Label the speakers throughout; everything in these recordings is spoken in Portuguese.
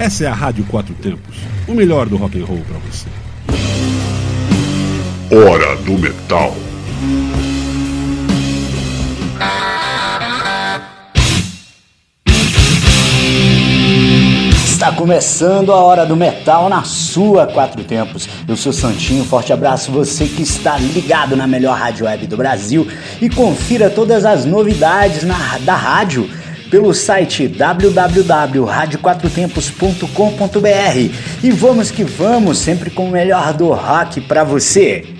Speaker 1: Essa é a Rádio Quatro Tempos, o melhor do rock and roll para você.
Speaker 2: Hora do Metal.
Speaker 3: Está começando a Hora do Metal na sua Quatro Tempos. Eu sou Santinho, forte abraço você que está ligado na melhor rádio web do Brasil e confira todas as novidades na, da rádio pelo site www.radioquatrotempos.com.br e vamos que vamos, sempre com o melhor do rock para você.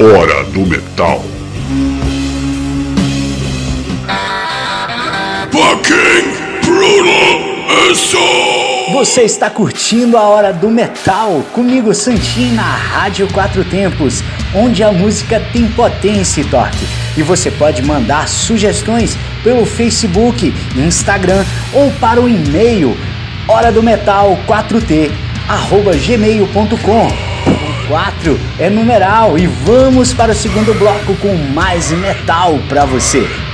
Speaker 2: Hora do Metal. Fucking brutal assault!
Speaker 3: Você está curtindo a Hora do Metal comigo, Santinho, na Rádio Quatro Tempos, onde a música tem potência e torque. E você pode mandar sugestões pelo Facebook, Instagram ou para o e-mail hora do metal 4t arroba gmail.com 4 é numeral e vamos para o segundo bloco com mais metal para você.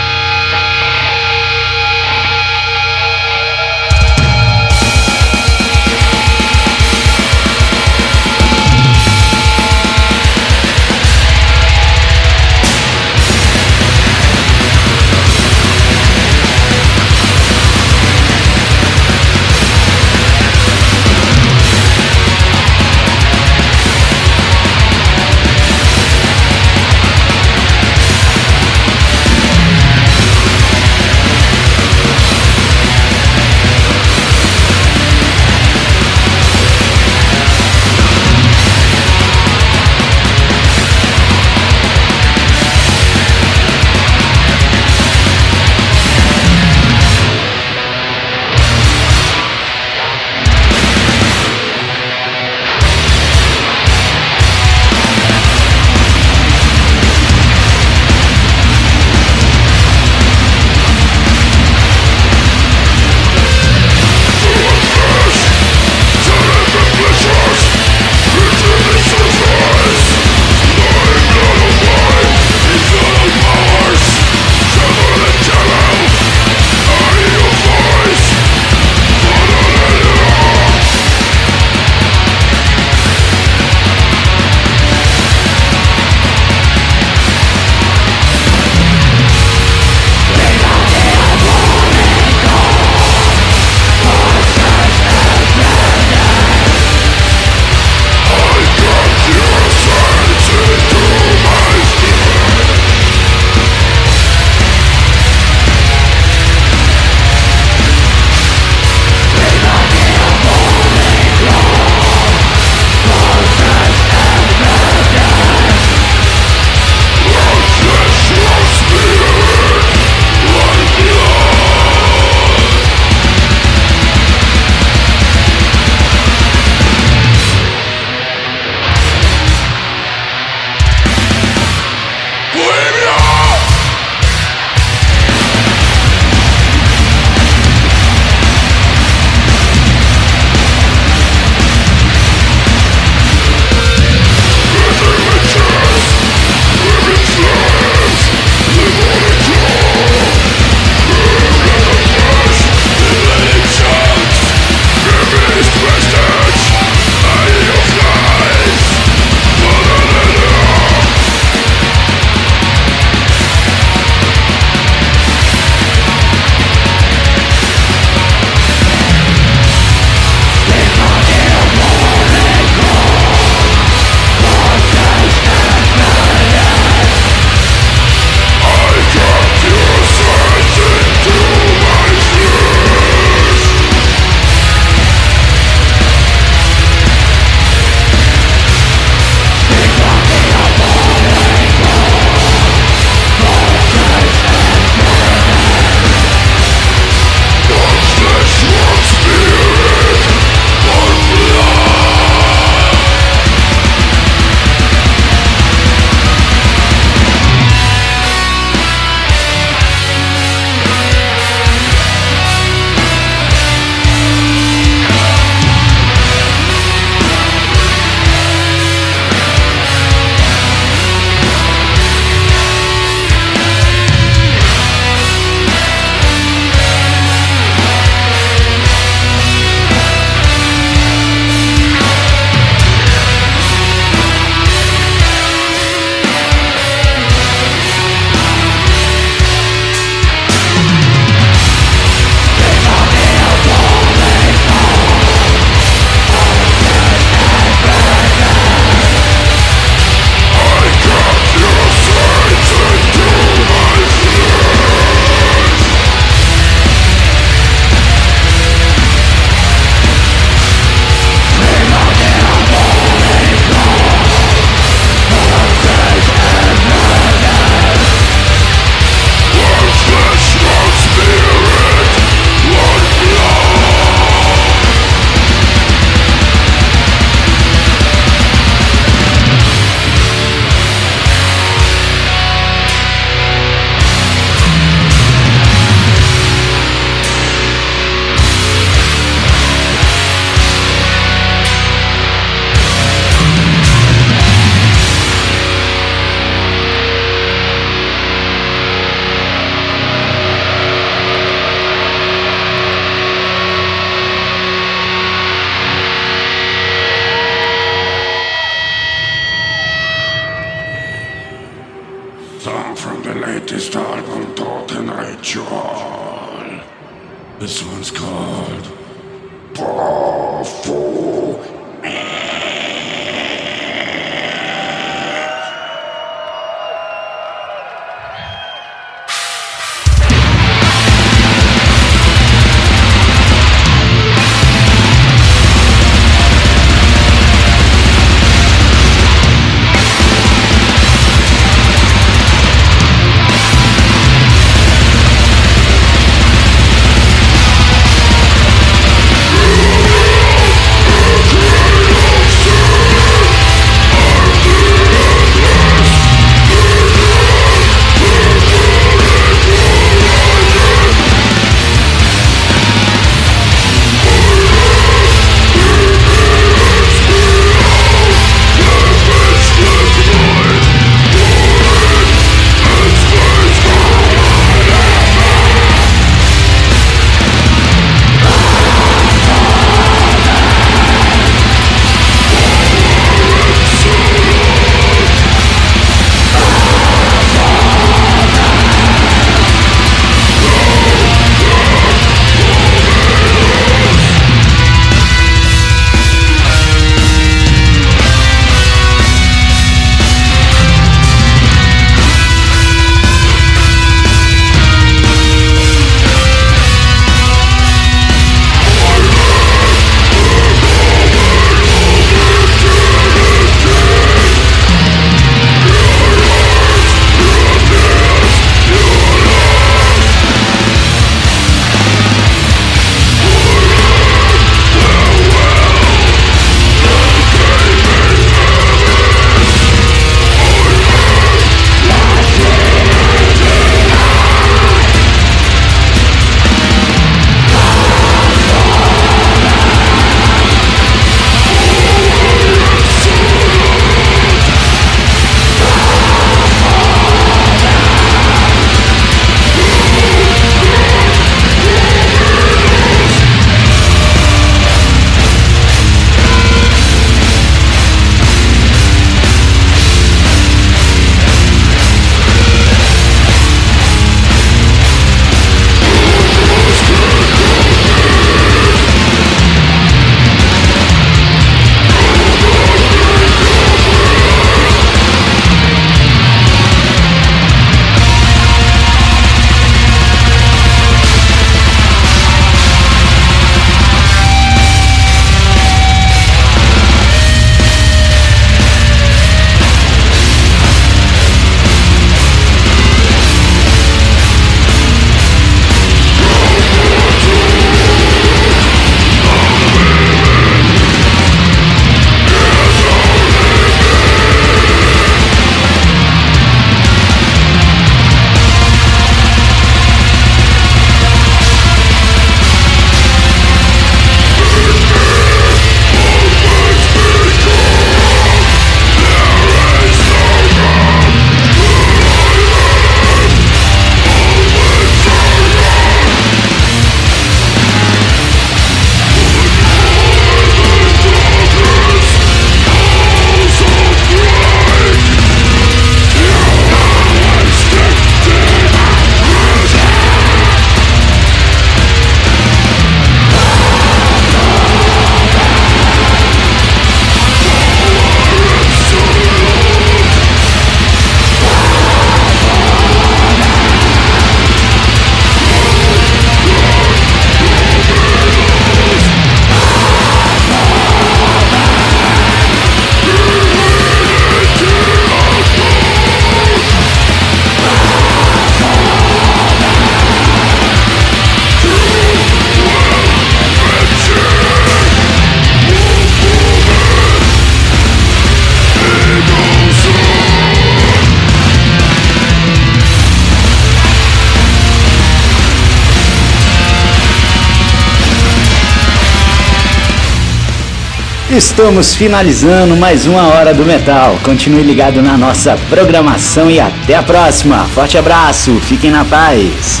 Speaker 3: Estamos finalizando mais uma hora do metal. Continue ligado na nossa programação e até a próxima. Forte abraço, fiquem na paz.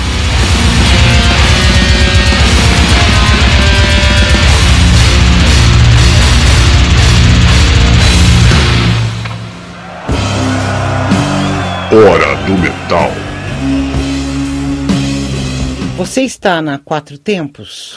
Speaker 2: Hora do Metal.
Speaker 4: Você está na Quatro Tempos?